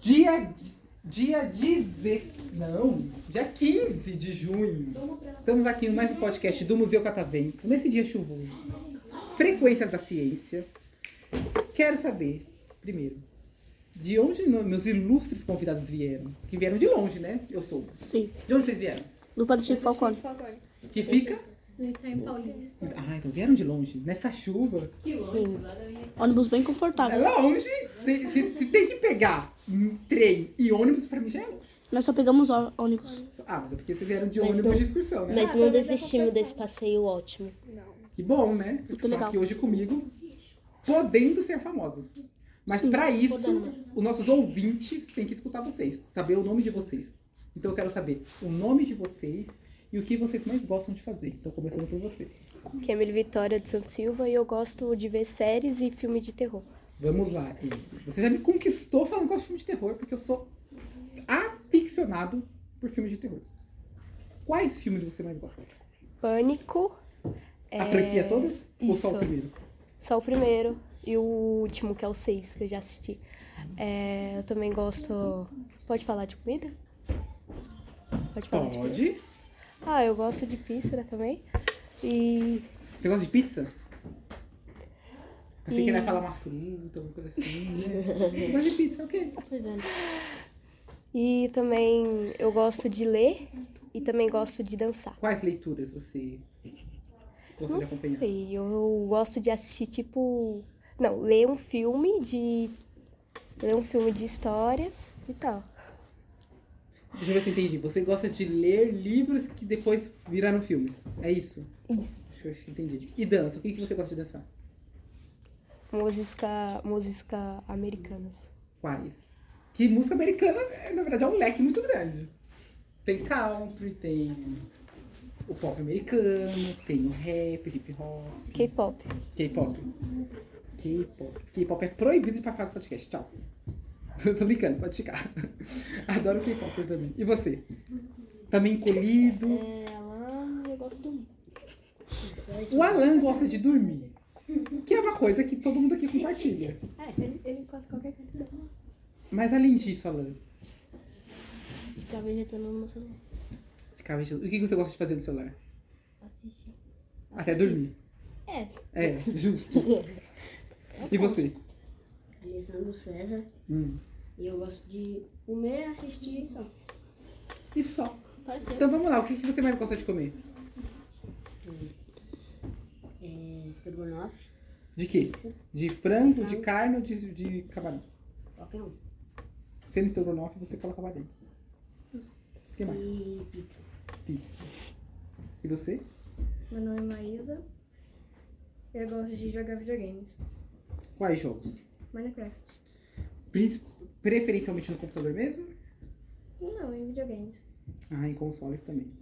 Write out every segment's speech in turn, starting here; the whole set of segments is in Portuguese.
Dia, dia 10, não, dia 15 de junho. Estamos aqui em mais um podcast do Museu Catavento, nesse dia chuvoso. Frequências da ciência. Quero saber, primeiro, de onde meus ilustres convidados vieram? Que vieram de longe, né? Eu soube. Sim. De onde vocês vieram? Do Padre Chico Falcone. Que fica? No Itaim Paulista. Ah, então vieram de longe. Nessa chuva. Sim. Ônibus bem É confortável. longe. Tem- Se, se tem que pegar um trem e ônibus, pra mim já é longe. Nós só pegamos ônibus. Ah, mas é porque vocês vieram de Mas ônibus não- de excursão, né? Mas não desistimos desse passeio ótimo. Que bom, né? Estão legal. aqui hoje comigo, podendo ser famosos. Mas pra isso, os nossos ouvintes têm que escutar vocês, saber o nome de vocês. Então eu quero saber o nome de vocês e o que vocês mais gostam de fazer. Então começando por você. que é Vitória de Santos Silva e eu gosto de ver séries e filmes de terror. Vamos lá. Você já me conquistou falando que gosta de filme de terror, porque eu sou aficionado por filmes de terror. Quais filmes você mais gosta? Pânico. A é, franquia toda? Ou só o isso. primeiro? Só o primeiro e o último, que é o 6, que eu já assisti. É, eu também gosto. Pode falar de comida? Pode falar de comida? Pode. Ah, eu gosto de pizza também. E Você gosta de pizza? Pensei que ele ia E- falar uma fruta, alguma coisa assim, né? Gosta de pizza, ok. Pois é. E também eu gosto de ler e também gosto de dançar. Quais leituras você gosta Não de acompanhar? sei, eu gosto de assistir tipo. Não, ler um filme de. Ler um filme de histórias e tal. Deixa eu ver se eu entendi. Você gosta de ler livros que depois viraram filmes. É isso? Isso. Deixa eu ver se eu entendi. E dança? O que, que você gosta de dançar? Música, música americanas. Quais? Que música americana, é, na verdade, é um leque muito grande. Tem country, tem o pop americano, tem o rap, hip hop, K-pop. K-pop. K-pop. K-pop é proibido de participar do podcast. Tchau. Eu tô brincando, pode ficar. Adoro K-pop também. E você? Também encolhido. É, ela eu gosto do. O Alan gosta de dormir. Que é uma coisa que todo mundo aqui compartilha. É, ele, ele faz qualquer coisa. Mas além disso, Alan, Ficar vegetando no meu celular. ficar mexendo- o que você gosta de fazer no celular? Assistir. Até dormir. É. É, justo. E você? Alessandro César. Hum. E eu gosto de comer, assistir e só. E só. Pareceu. Então vamos lá, o que que você mais gosta de comer? É, estrogonofe, De quê? De frango, de carne ou de, de camarão? qualquer um. Sendo estrogonofe, você coloca lá dentro. O que mais? E pizza. Pizza. E você? Meu nome é Maísa. Eu gosto de jogar videogames. Quais jogos? Minecraft. Preferencialmente no computador mesmo? Não, em videogames. Ah, em consoles também.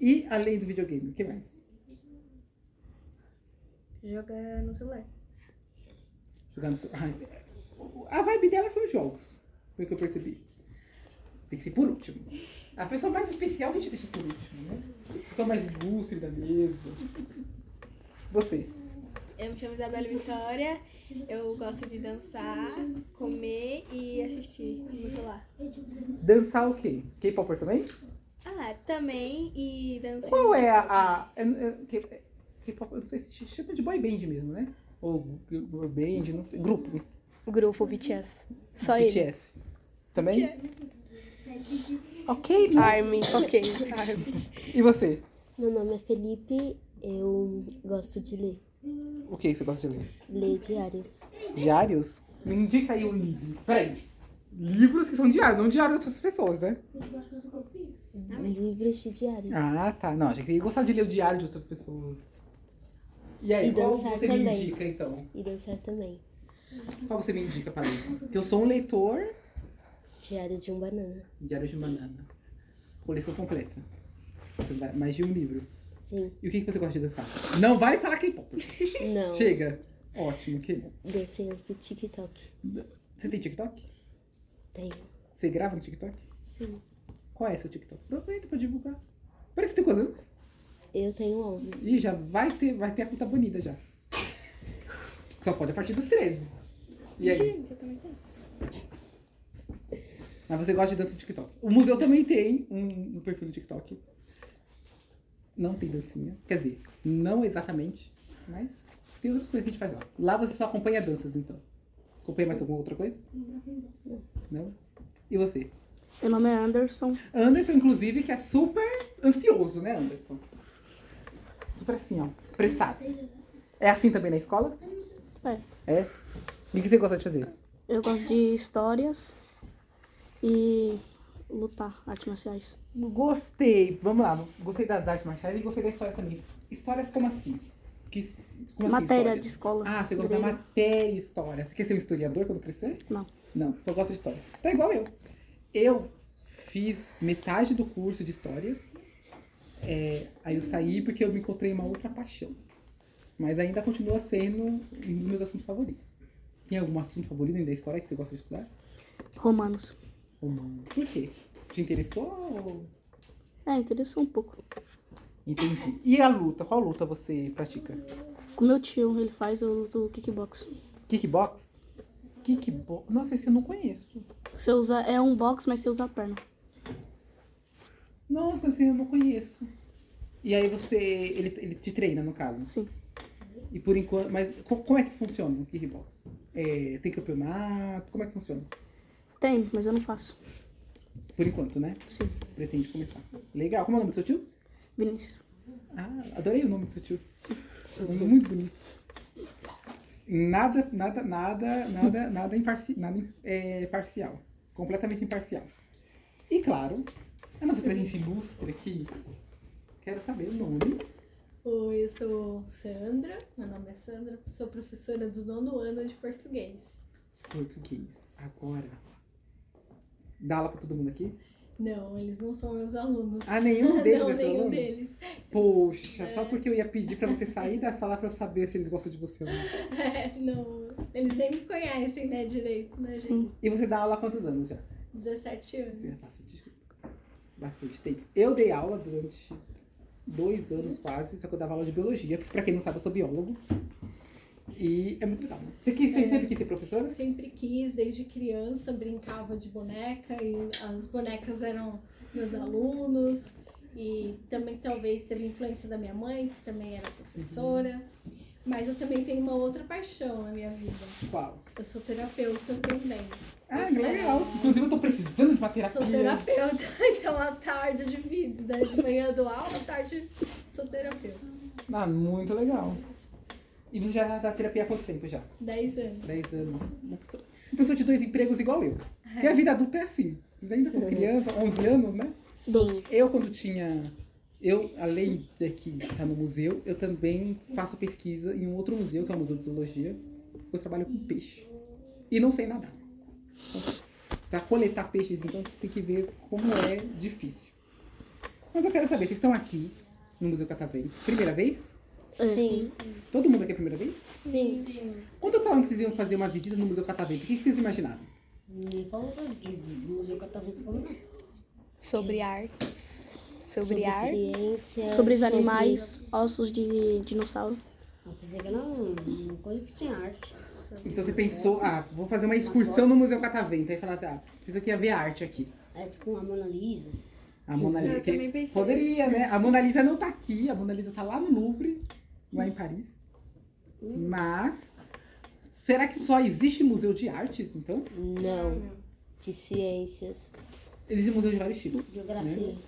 E além do videogame, o que mais? Jogar no celular. Jogar no. Ai, a vibe dela são jogos, foi o que eu percebi. Tem que ser por último. A pessoa mais especial a gente deixa por último, né? A pessoa mais ilustre da mesa. Você. Eu me chamo Isabela Vitória, eu gosto de dançar, comer e assistir no celular. Dançar o quê? K-Popper também? Ah, também e dançar. Qual é a. K-pop, eu não sei se chama de boy band mesmo, né? Ou girl band, não sei. Grupo. Grupo BTS. Só ele. BTS. Também? Ok, mas- Army, ok. Army. E você? Meu nome é Felipe, eu gosto de ler. O que você gosta de ler? Ler diários. Diários? Me indica aí um livro. Peraí. Livros que são diários, não diários de outras pessoas, né? Livros de diário. Ah, tá. Não, já queria gostar de ler o diário de outras pessoas. E aí, E qual você me também. indica, então? E dançar também. Qual você me indica para ler? Porque eu sou um leitor Diário de um banana. Diário de Banana. Coleção completa. Mais de um livro. Sim. E o que, que você gosta de dançar? Não vai falar K-pop. Não. Chega. Ótimo. Que... Desenhos do TikTok. Você tem TikTok? Tenho. Você grava no TikTok? Sim. Qual é seu TikTok? Aproveita pra divulgar. Parece que tem quantos anos? Eu tenho 11. Ih, já vai ter, vai ter a conta banida já. Só pode a partir dos 13. E aí? Gente, eu também tenho. Mas você gosta de dança no TikTok. O museu também tem um, um perfil no TikTok. Não tem dancinha. Quer dizer, não exatamente, mas tem outras coisas que a gente faz lá. Lá você só acompanha danças, então. Acompanha mais alguma outra coisa? Não? E você? Meu nome é Anderson. Anderson, inclusive, que é super ansioso, né, Anderson? Super assim, ó. Pressado. É assim também na escola? É. É? E o que você gosta de fazer? Eu gosto de histórias e lutar, artes marciais. Gostei. Vamos lá. Gostei das artes marciais e gostei da história também. Histórias como assim? Que, como assim, Matéria histórias? de escola. Ah, você gosta da matéria história. Você quer ser um historiador quando crescer? Não. Não, só gosta de história. Tá igual eu. Eu fiz metade do curso de história. É, aí eu saí porque eu me encontrei em uma outra paixão. Mas ainda continua sendo um dos meus assuntos favoritos. Tem algum assunto favorito ainda da história que você gosta de estudar? Romanos. Romano. Por quê? Te interessou? ou- É, interessou um pouco. Entendi. E a luta? Qual luta você pratica? Com meu tio, ele faz, eu luto kickbox. Kickbox? Kickbox? Nossa, esse eu não conheço. Você usa, é um box, mas você usa a perna. Nossa, esse eu não conheço. E aí você. Ele, ele te treina, no caso. Sim. E por enquanto. Mas co- como é que funciona o kickbox? É, tem campeonato? Como é que funciona? Tem, mas eu não faço. Por enquanto, né? Sim. Pretende começar. Legal. Como é o nome do seu tio? Vinícius. Ah, adorei o nome do seu tio. Nome muito bonito. Nada, nada, nada, nada, nada, imparci nada é, parcial. Completamente imparcial. E claro, a nossa presença ilustre aqui. Quero saber o nome. Oi, eu sou Sandra, meu nome é Sandra, sou professora do nono ano de português. Português. Agora. Dá aula pra todo mundo aqui? Não, eles não são meus alunos. Ah, nenhum deles não, é nenhum aluno? deles. Poxa, só porque eu ia pedir pra você sair da sala pra eu saber se eles gostam de você ou não. É, não, eles nem me conhecem, né, direito, né, gente? E você dá aula há quantos anos já? 17 anos. Você já bastante, bastante tempo. Eu dei aula durante dois anos quase, só que eu dava aula de biologia, porque pra quem não sabe, eu sou biólogo. E é muito legal. né? Você, quis, você sempre quis ser professora? Sempre quis, desde criança, brincava de boneca e as bonecas eram meus alunos. E também talvez teve influência da minha mãe, que também era professora. Mas eu também tenho uma outra paixão na minha vida. Qual? Eu sou terapeuta também. Ah, que legal. Inclusive, eu tô precisando de uma terapia. Sou terapeuta, então à tarde de vida, né? de manhã dou aula, à tarde sou terapeuta. Ah, muito legal. E você já dá terapia há quanto tempo já? 10 anos. 10 anos. Uma pessoa, uma pessoa de dois empregos igual eu. Porque a vida adulta é assim. Vocês ainda estão criança, 11 anos, né? Sim. Eu, quando tinha. Eu, além de aqui estar no museu, eu também faço pesquisa em um outro museu, que é o Museu de Zoologia. Eu trabalho com peixe. E não sei nadar. Para coletar peixes, então você tem que ver como é difícil. Mas eu quero saber, vocês estão aqui no Museu Catavento. Primeira vez? Sim. Todo mundo aqui é a primeira vez? Sim. Quando falaram que vocês iam fazer uma visita no Museu Catavento, o que vocês imaginaram? Ninguém falou de de museu catavento como não. Sobre artes. Sobre, arte. ciência. Sobre os animais, ossos de dinossauro. Eu pensei que era um- uma coisa que tinha arte. Então você pensou, ah, vou fazer uma excursão no Museu Catavento. Aí falaram assim, ah, pensou que ia ver arte aqui. É tipo uma Mona Lisa. A Mona Lisa. Eu que também pensei. poderia, né? A Mona Lisa não tá aqui, a Mona Lisa tá lá no Louvre, lá em Paris. Mas. Será que só existe museu de artes, então? Não. De ciências. Existe museu de vários tipos. Geografia. né?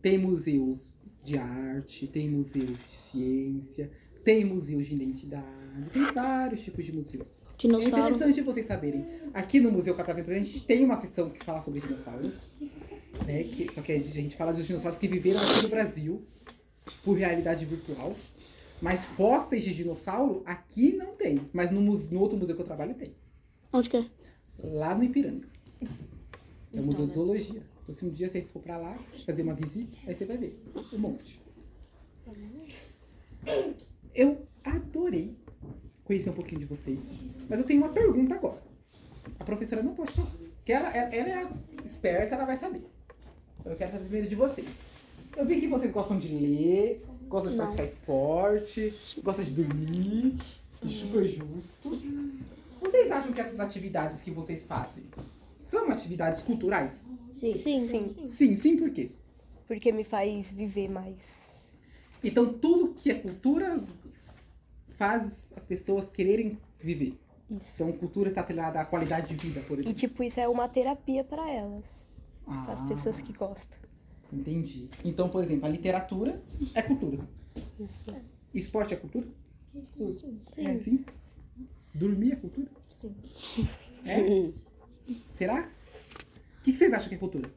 Tem museus de arte, tem museus de ciência, tem museus de identidade, tem vários tipos de museus. É Dinossauro. interessante vocês saberem. Aqui no Museu Catavento a gente tem uma seção que fala sobre dinossauros. Né? Que, só que a gente fala dos dinossauros que viveram aqui no Brasil por realidade virtual. Mas fósseis de dinossauro aqui não tem. Mas no, no outro museu que eu trabalho tem. Onde que é? Lá no Ipiranga. É o Museu de Zoologia. Então se um dia você for pra lá, fazer uma visita, aí você vai ver um monte. Eu adorei conhecer um pouquinho de vocês. Mas eu tenho uma pergunta agora. A professora não pode falar. Porque ela, ela, ela é esperta, ela vai saber. quero saber primeiro de vocês. Eu vi que vocês gostam de ler, gostam de Não. praticar esporte, gostam de dormir, super justo. Vocês acham que essas atividades que vocês fazem são atividades culturais? Sim. Sim, sim. Sim, sim, por quê? Porque me faz viver mais. Então tudo que é cultura faz as pessoas quererem viver. Isso. Então cultura está atrelada à qualidade de vida, por E exemplo. tipo, isso é uma terapia pra elas. Ah, As pessoas que gostam. Entendi. Então, por exemplo, a literatura é cultura. Isso. Esporte é cultura? Sim. É sim. Dormir é cultura? Sim. É? Será? O que vocês acham que é cultura?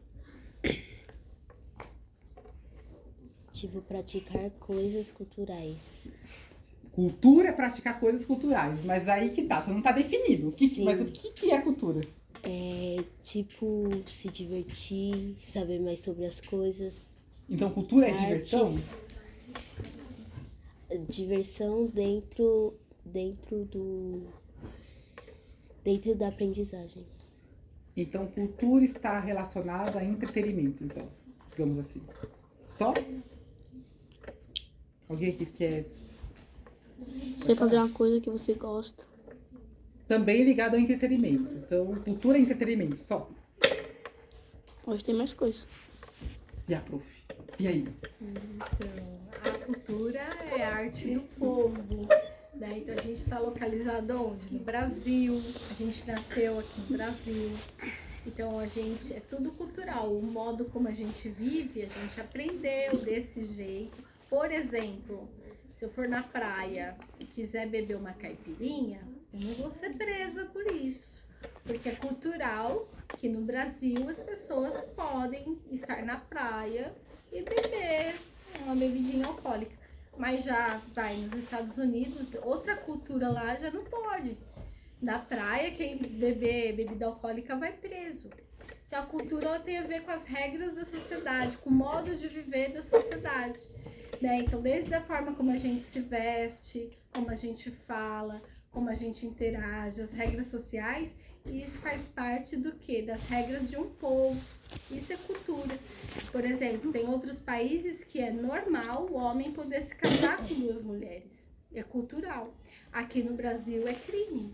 Tipo, praticar coisas culturais. Cultura é praticar coisas culturais, mas aí que tá, você não tá definido. O que mas o que, que é cultura? É tipo se divertir, saber mais sobre as coisas. Então, cultura é Artes. diversão? Diversão dentro dentro do dentro da aprendizagem. Então, cultura está relacionada a entretenimento, então, digamos assim. Só? Alguém aqui quer Você fazer uma coisa que você gosta. Também ligado ao entretenimento. Então, cultura é entretenimento, só. Hoje tem mais coisa. E a prof? E aí? Então, a cultura é a arte do povo. Né? Então a gente está localizado onde? No Brasil. A gente nasceu aqui no Brasil. Então a gente é tudo cultural. O modo como a gente vive, a gente aprendeu desse jeito. Por exemplo, se eu for na praia e quiser beber uma caipirinha, eu não vou ser presa por isso. Porque é cultural que no Brasil as pessoas podem estar na praia e beber uma bebidinha alcoólica. Mas já vai nos Estados Unidos, outra cultura lá já não pode. Na praia, quem beber bebida alcoólica vai preso. Então a cultura tem a ver com as regras da sociedade, com o modo de viver da sociedade. Né? Então, desde a forma como a gente se veste, como a gente fala, como a gente interage, as regras sociais, e isso faz parte do que? Das regras de um povo. Isso é cultura. Por exemplo, tem outros países que é normal o homem poder se casar com duas mulheres. É cultural. Aqui no Brasil é crime.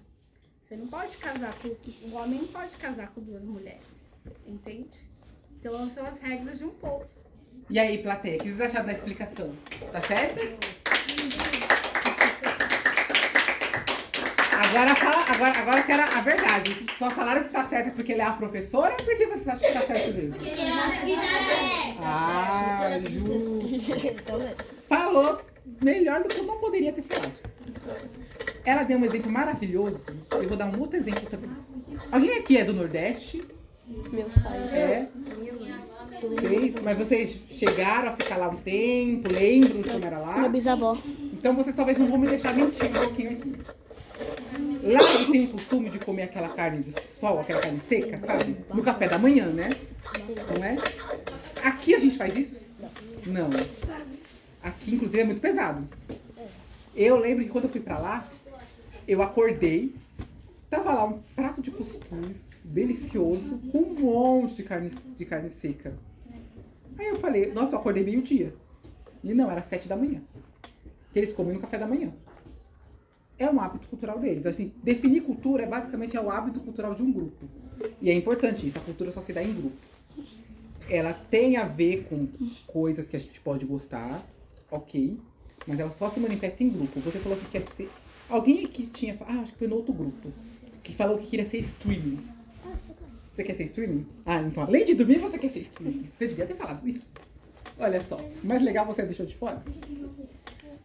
Você não pode casar com. O homem não pode casar com duas mulheres. Entende? Então são as regras de um povo. E aí, plateia, o que vocês acharam da explicação? Tá certa? Agora, fala, agora, agora eu quero a verdade. Só falaram que tá certo porque ele é a professora ou porque vocês acham que tá certo mesmo? Ah, justo. Falou melhor do que eu não poderia ter falado. Ela deu um exemplo maravilhoso. Eu vou dar um outro exemplo também. Alguém aqui é do Nordeste? Meus pais. É? Vocês, mas vocês chegaram a ficar lá um tempo, lembram como era lá? bisavó. Então vocês talvez não vão me deixar mentir um pouquinho aqui. Lá eles têm o costume de comer aquela carne de sol, aquela carne seca, sabe? No café da manhã, né? Não é? Aqui a gente faz isso? Não. Aqui, inclusive, é muito pesado. Eu lembro que quando eu fui pra lá, eu acordei, tava lá um prato de cuscuz delicioso com um monte de carne, de carne seca. Aí eu falei, nossa, eu acordei meio-dia. E não, era sete da manhã. Que eles comem no café da manhã. É um hábito cultural deles. Assim, definir cultura é basicamente é o hábito cultural de um grupo. E é importante isso, a cultura só se dá em grupo. Ela tem a ver com coisas que a gente pode gostar, ok, mas ela só se manifesta em grupo. Você falou que quer ser. Alguém aqui tinha. Ah, acho que foi no outro grupo. Que falou que queria ser streaming. Você quer ser streaming? Ah, então além de dormir, você quer ser streaming. Você devia ter falado isso. Olha só, mais legal você deixou de fora.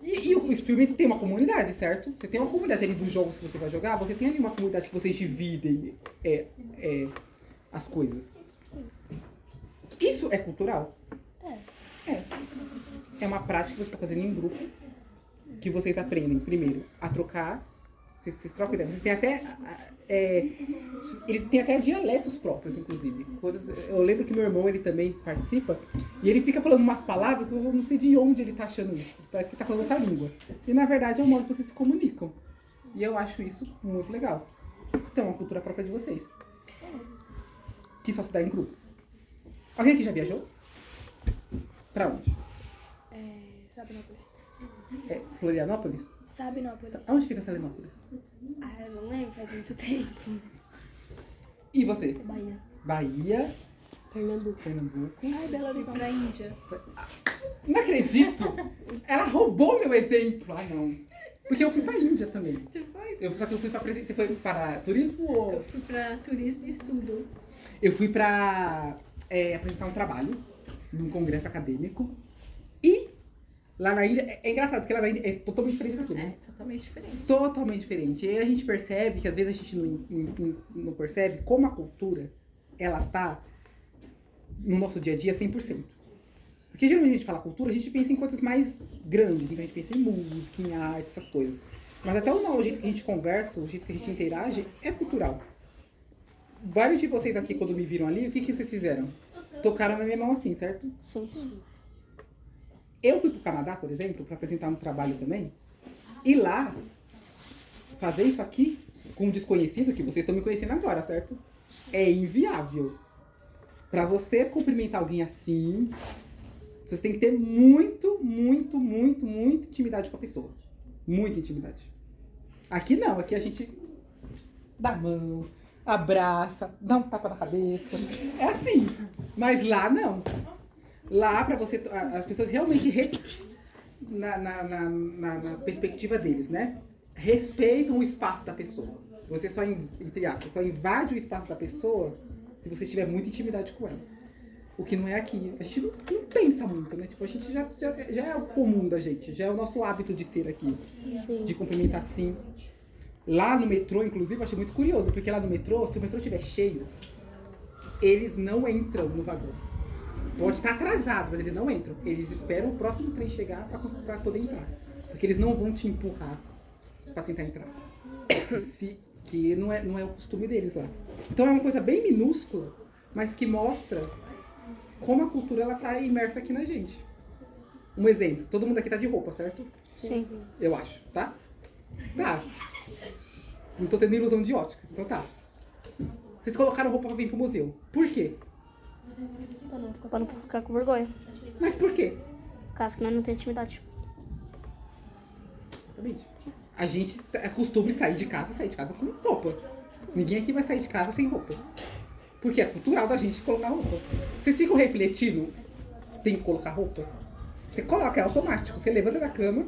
E, e o streaming tem uma comunidade, certo? Você tem uma comunidade ali dos jogos que você vai jogar, você tem ali uma comunidade que vocês dividem é, é, as coisas. Isso é cultural? É. É uma prática que você está fazendo em grupo, que vocês aprendem, primeiro, a trocar. Vocês, vocês trocam ideias. Vocês têm até. é, eles têm até dialetos próprios, inclusive. Coisas, eu lembro que meu irmão ele também participa e ele fica falando umas palavras que eu não sei de onde ele tá achando isso. Parece que tá falando outra língua. E na verdade é o modo que vocês se comunicam. E eu acho isso muito legal. Então, é uma cultura própria de vocês. Que só se dá em grupo. Alguém aqui já viajou? Pra onde? É, Sabinópolis. É Florianópolis? Sabinópolis. Onde fica Salinópolis? Ah, eu não lembro, faz muito tempo. E você? Bahia. Bahia, Pernambuco. Pernambuco. Ai, Belo Horizonte. Pra Índia. Não acredito! Ela roubou meu exemplo. Ah, não. Porque eu fui pra Índia também. Você foi? Eu, só que eu fui pra. Você foi para turismo ou. Eu fui pra turismo e estudo. Eu fui pra é, apresentar um trabalho num congresso acadêmico. Lá na Índia. É, é engraçado, porque lá na Índia é totalmente diferente daqui, É, né? totalmente diferente. Totalmente diferente. E aí a gente percebe que às vezes a gente não, não, não percebe como a cultura ela tá no nosso dia a dia 100%. Porque geralmente a gente fala cultura, a gente pensa em coisas mais grandes, então a gente pensa em música, em arte, essas coisas. Mas até o, o jeito que a gente conversa, o jeito que a gente interage é cultural. Vários de vocês aqui, quando me viram ali, o que, que vocês fizeram? Tocaram na minha mão assim, certo? Sim. Eu fui pro Canadá, por exemplo, para apresentar um trabalho também. E lá, fazer isso aqui com um desconhecido, que vocês estão me conhecendo agora, certo? É inviável. Para você cumprimentar alguém assim, vocês têm que ter muito, muito, muito, muita intimidade com a pessoa. Muita intimidade. Aqui não, aqui a gente dá mão, abraça, dá um tapa na cabeça. É assim. Mas lá não. Lá, pra você. As pessoas realmente. res- na, na, na, na- perspectiva deles, né? Respeitam o espaço da pessoa. Você só, entre aspas, só invade o espaço da pessoa se você tiver muita intimidade com ela. O que não é aqui. A gente não, não pensa muito, né? Tipo, a gente já, já, já é o comum da gente, já é o nosso hábito de ser aqui. De cumprimentar assim. Lá no metrô, inclusive, eu achei muito curioso, porque lá no metrô, se o metrô estiver cheio, eles não entram no vagão. Pode estar atrasado, mas eles não entram. Eles esperam o próximo trem chegar pra poder entrar. Porque eles não vão te empurrar pra tentar entrar. Se- que não é, não é o costume deles lá. Então é uma coisa bem minúscula, mas que mostra como a cultura ela tá imersa aqui na gente. Um exemplo, todo mundo aqui tá de roupa, certo? Sim. Eu acho, tá? Tá. Não tô tendo ilusão de ótica, então tá. Vocês colocaram roupa pra vir pro museu. Por quê? Pra não, pra não ficar com vergonha. Mas por quê? Caso que nós não tenha intimidade. Exatamente. A gente é costume sair de casa, sair de casa com roupa. Ninguém aqui vai sair de casa sem roupa. Porque é cultural da gente colocar roupa. Vocês ficam refletindo, tem que colocar roupa? Você coloca, é automático. Você levanta da cama,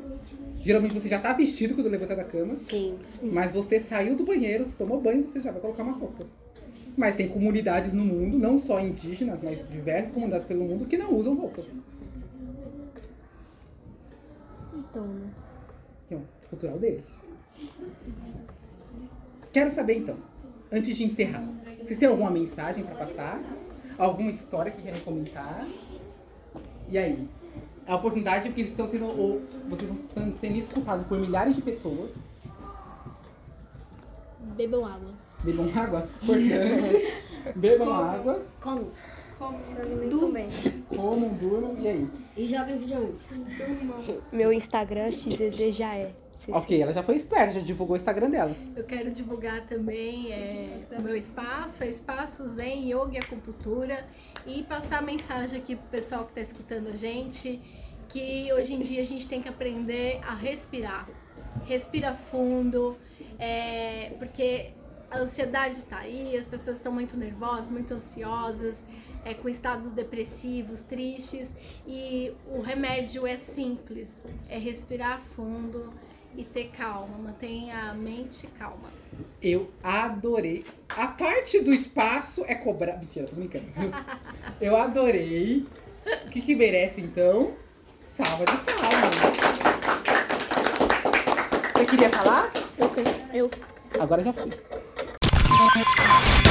geralmente você já tá vestido quando levanta da cama, Sim. mas você saiu do banheiro, você tomou banho, você já vai colocar uma roupa. Mas tem comunidades no mundo, não só indígenas, mas diversas comunidades pelo mundo que não usam roupa. Então, né? Então, cultural deles. Quero saber então, antes de encerrar, vocês têm alguma mensagem para passar? Alguma história que querem comentar? E aí? A oportunidade porque eles estão sendo, ou vocês estão sendo escutados por milhares de pessoas. Bebam água. Bebam água, importante. Bebam água, Como? Alimentam bem. comam, durmam, e aí? E joga videogame. Meu Instagram, XZZ já é. Ok, ela já foi esperta, já divulgou o Instagram dela. Eu quero divulgar também é, o meu espaço, é Espaço Zen Yoga e Acupuntura, e passar a mensagem aqui pro pessoal que está escutando a gente, que hoje em dia a gente tem que aprender a respirar. Respira fundo, é, porque a ansiedade está aí, as pessoas estão muito nervosas, muito ansiosas, é, com estados depressivos, tristes, e o remédio é simples, é respirar fundo e ter calma, mantenha a mente calma. Eu adorei. A parte do espaço é cobrar. Mentira, tô brincando. Eu adorei. O que, que merece então? Salva de palmas. Você queria falar? Eu, eu Agora já foi. あっ!